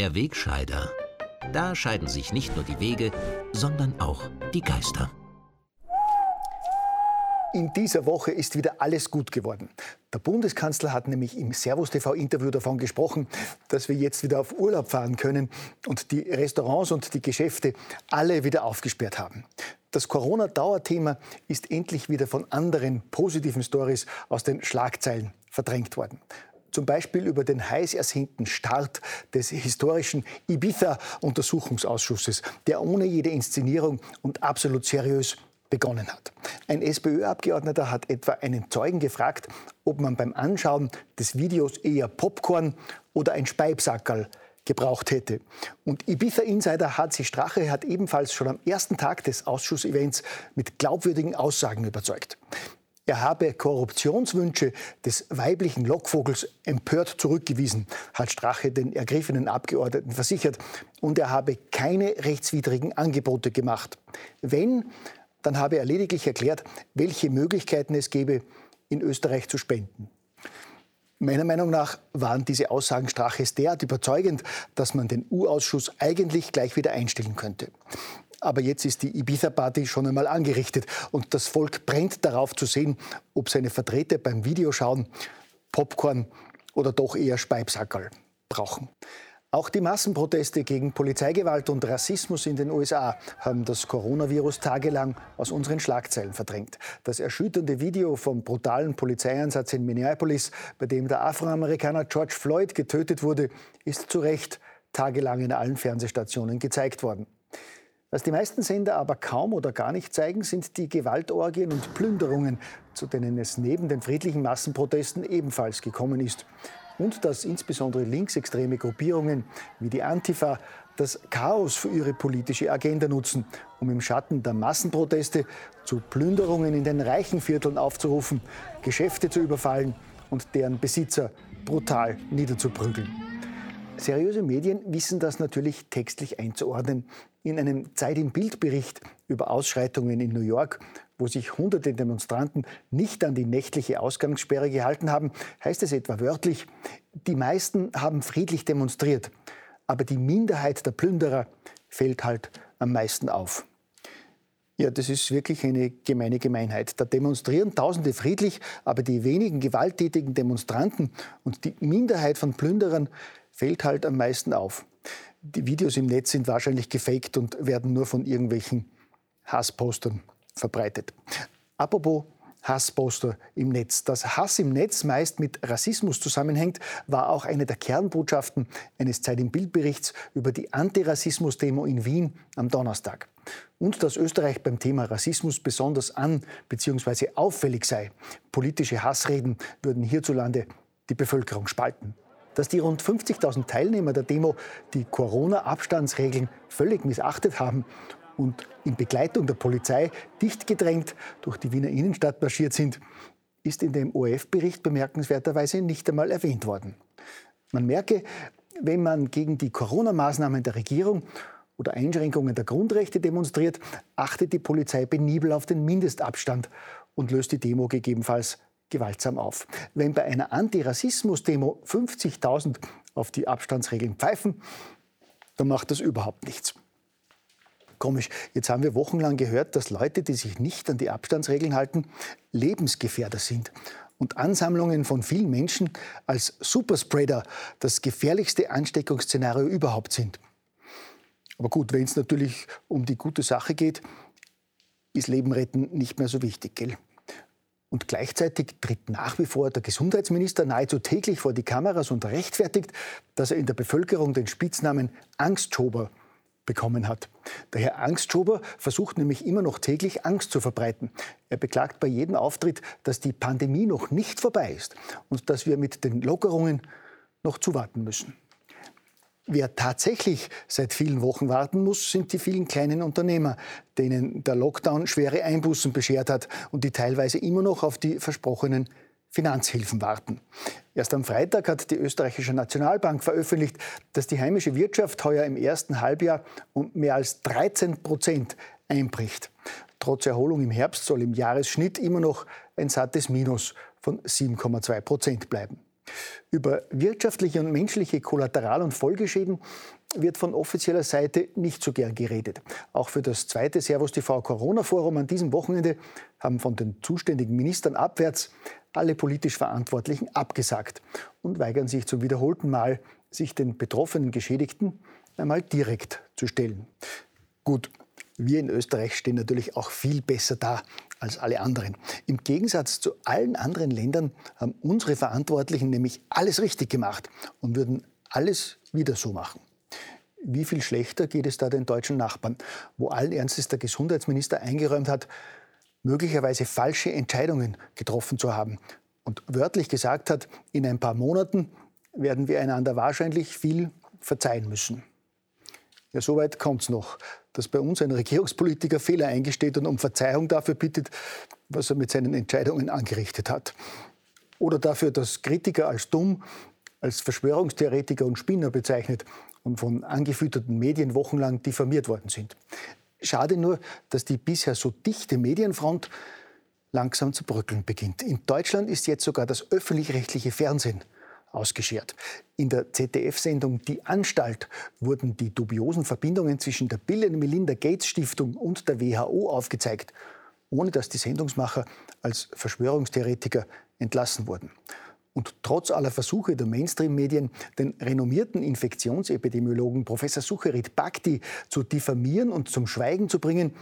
Der Wegscheider. Da scheiden sich nicht nur die Wege, sondern auch die Geister. In dieser Woche ist wieder alles gut geworden. Der Bundeskanzler hat nämlich im Servus TV-Interview davon gesprochen, dass wir jetzt wieder auf Urlaub fahren können und die Restaurants und die Geschäfte alle wieder aufgesperrt haben. Das Corona-Dauerthema ist endlich wieder von anderen positiven Stories aus den Schlagzeilen verdrängt worden zum Beispiel über den heiß ersehnten Start des historischen Ibiza-Untersuchungsausschusses, der ohne jede Inszenierung und absolut seriös begonnen hat. Ein SPÖ-Abgeordneter hat etwa einen Zeugen gefragt, ob man beim Anschauen des Videos eher Popcorn oder ein Speibsackerl gebraucht hätte. Und Ibiza-Insider HC Strache hat ebenfalls schon am ersten Tag des Ausschussevents mit glaubwürdigen Aussagen überzeugt. Er habe Korruptionswünsche des weiblichen Lockvogels empört zurückgewiesen, hat Strache den ergriffenen Abgeordneten versichert. Und er habe keine rechtswidrigen Angebote gemacht. Wenn, dann habe er lediglich erklärt, welche Möglichkeiten es gäbe, in Österreich zu spenden. Meiner Meinung nach waren diese Aussagen Straches derart überzeugend, dass man den U-Ausschuss eigentlich gleich wieder einstellen könnte. Aber jetzt ist die Ibiza-Party schon einmal angerichtet und das Volk brennt darauf zu sehen, ob seine Vertreter beim Videoschauen Popcorn oder doch eher Speibsackerl brauchen. Auch die Massenproteste gegen Polizeigewalt und Rassismus in den USA haben das Coronavirus tagelang aus unseren Schlagzeilen verdrängt. Das erschütternde Video vom brutalen Polizeieinsatz in Minneapolis, bei dem der Afroamerikaner George Floyd getötet wurde, ist zu Recht tagelang in allen Fernsehstationen gezeigt worden. Was die meisten Sender aber kaum oder gar nicht zeigen, sind die Gewaltorgien und Plünderungen, zu denen es neben den friedlichen Massenprotesten ebenfalls gekommen ist und dass insbesondere linksextreme Gruppierungen wie die Antifa das Chaos für ihre politische Agenda nutzen, um im Schatten der Massenproteste zu Plünderungen in den reichen Vierteln aufzurufen, Geschäfte zu überfallen und deren Besitzer brutal niederzuprügeln. Seriöse Medien wissen das natürlich textlich einzuordnen. In einem Zeit im Bildbericht über Ausschreitungen in New York wo sich hunderte Demonstranten nicht an die nächtliche Ausgangssperre gehalten haben, heißt es etwa wörtlich, die meisten haben friedlich demonstriert, aber die Minderheit der Plünderer fällt halt am meisten auf. Ja, das ist wirklich eine gemeine Gemeinheit. Da demonstrieren Tausende friedlich, aber die wenigen gewalttätigen Demonstranten und die Minderheit von Plünderern fällt halt am meisten auf. Die Videos im Netz sind wahrscheinlich gefaked und werden nur von irgendwelchen Hasspostern verbreitet. Apropos Hassposter im Netz. Dass Hass im Netz meist mit Rassismus zusammenhängt, war auch eine der Kernbotschaften eines Zeit im Bildberichts über die Antirassismus-Demo in Wien am Donnerstag. Und dass Österreich beim Thema Rassismus besonders an bzw. auffällig sei. Politische Hassreden würden hierzulande die Bevölkerung spalten. Dass die rund 50.000 Teilnehmer der Demo die Corona-Abstandsregeln völlig missachtet haben und in Begleitung der Polizei dicht gedrängt durch die Wiener Innenstadt marschiert sind, ist in dem ORF-Bericht bemerkenswerterweise nicht einmal erwähnt worden. Man merke, wenn man gegen die Corona-Maßnahmen der Regierung oder Einschränkungen der Grundrechte demonstriert, achtet die Polizei penibel auf den Mindestabstand und löst die Demo gegebenenfalls gewaltsam auf. Wenn bei einer Antirassismus-Demo 50.000 auf die Abstandsregeln pfeifen, dann macht das überhaupt nichts. Komisch. Jetzt haben wir wochenlang gehört, dass Leute, die sich nicht an die Abstandsregeln halten, Lebensgefährder sind. Und Ansammlungen von vielen Menschen als Superspreader das gefährlichste Ansteckungsszenario überhaupt sind. Aber gut, wenn es natürlich um die gute Sache geht, ist Leben retten nicht mehr so wichtig, gell? Und gleichzeitig tritt nach wie vor der Gesundheitsminister nahezu täglich vor die Kameras und rechtfertigt, dass er in der Bevölkerung den Spitznamen Angstschober bekommen hat. Der Herr Angstschober versucht nämlich immer noch täglich Angst zu verbreiten. Er beklagt bei jedem Auftritt, dass die Pandemie noch nicht vorbei ist und dass wir mit den Lockerungen noch zuwarten müssen. Wer tatsächlich seit vielen Wochen warten muss, sind die vielen kleinen Unternehmer, denen der Lockdown schwere Einbußen beschert hat und die teilweise immer noch auf die versprochenen Finanzhilfen warten. Erst am Freitag hat die österreichische Nationalbank veröffentlicht, dass die heimische Wirtschaft heuer im ersten Halbjahr um mehr als 13 Prozent einbricht. Trotz Erholung im Herbst soll im Jahresschnitt immer noch ein sattes Minus von 7,2 Prozent bleiben. Über wirtschaftliche und menschliche Kollateral- und Folgeschäden wird von offizieller Seite nicht so gern geredet. Auch für das zweite Servus TV Corona Forum an diesem Wochenende haben von den zuständigen Ministern abwärts alle politisch Verantwortlichen abgesagt und weigern sich zum wiederholten Mal, sich den betroffenen Geschädigten einmal direkt zu stellen. Gut, wir in Österreich stehen natürlich auch viel besser da als alle anderen. Im Gegensatz zu allen anderen Ländern haben unsere Verantwortlichen nämlich alles richtig gemacht und würden alles wieder so machen. Wie viel schlechter geht es da den deutschen Nachbarn, wo allen Ernstes der Gesundheitsminister eingeräumt hat, möglicherweise falsche Entscheidungen getroffen zu haben und wörtlich gesagt hat, in ein paar Monaten werden wir einander wahrscheinlich viel verzeihen müssen. Ja, soweit kommt es noch, dass bei uns ein Regierungspolitiker Fehler eingesteht und um Verzeihung dafür bittet, was er mit seinen Entscheidungen angerichtet hat. Oder dafür, dass Kritiker als dumm, als Verschwörungstheoretiker und Spinner bezeichnet und von angefütterten Medien wochenlang diffamiert worden sind. Schade nur, dass die bisher so dichte Medienfront langsam zu bröckeln beginnt. In Deutschland ist jetzt sogar das öffentlich-rechtliche Fernsehen ausgeschert. In der ZDF-Sendung Die Anstalt wurden die dubiosen Verbindungen zwischen der Bill und Melinda Gates Stiftung und der WHO aufgezeigt, ohne dass die Sendungsmacher als Verschwörungstheoretiker entlassen wurden. Und trotz aller Versuche der Mainstream-Medien, den renommierten Infektionsepidemiologen Professor Sucherit Bhakti zu diffamieren und zum Schweigen zu bringen,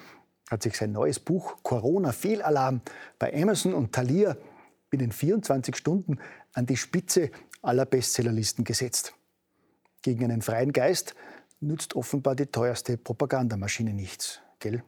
hat sich sein neues Buch Corona Fehlalarm bei Amazon und Thalia binnen 24 Stunden an die Spitze aller Bestsellerlisten gesetzt. Gegen einen freien Geist nützt offenbar die teuerste Propagandamaschine nichts, gell?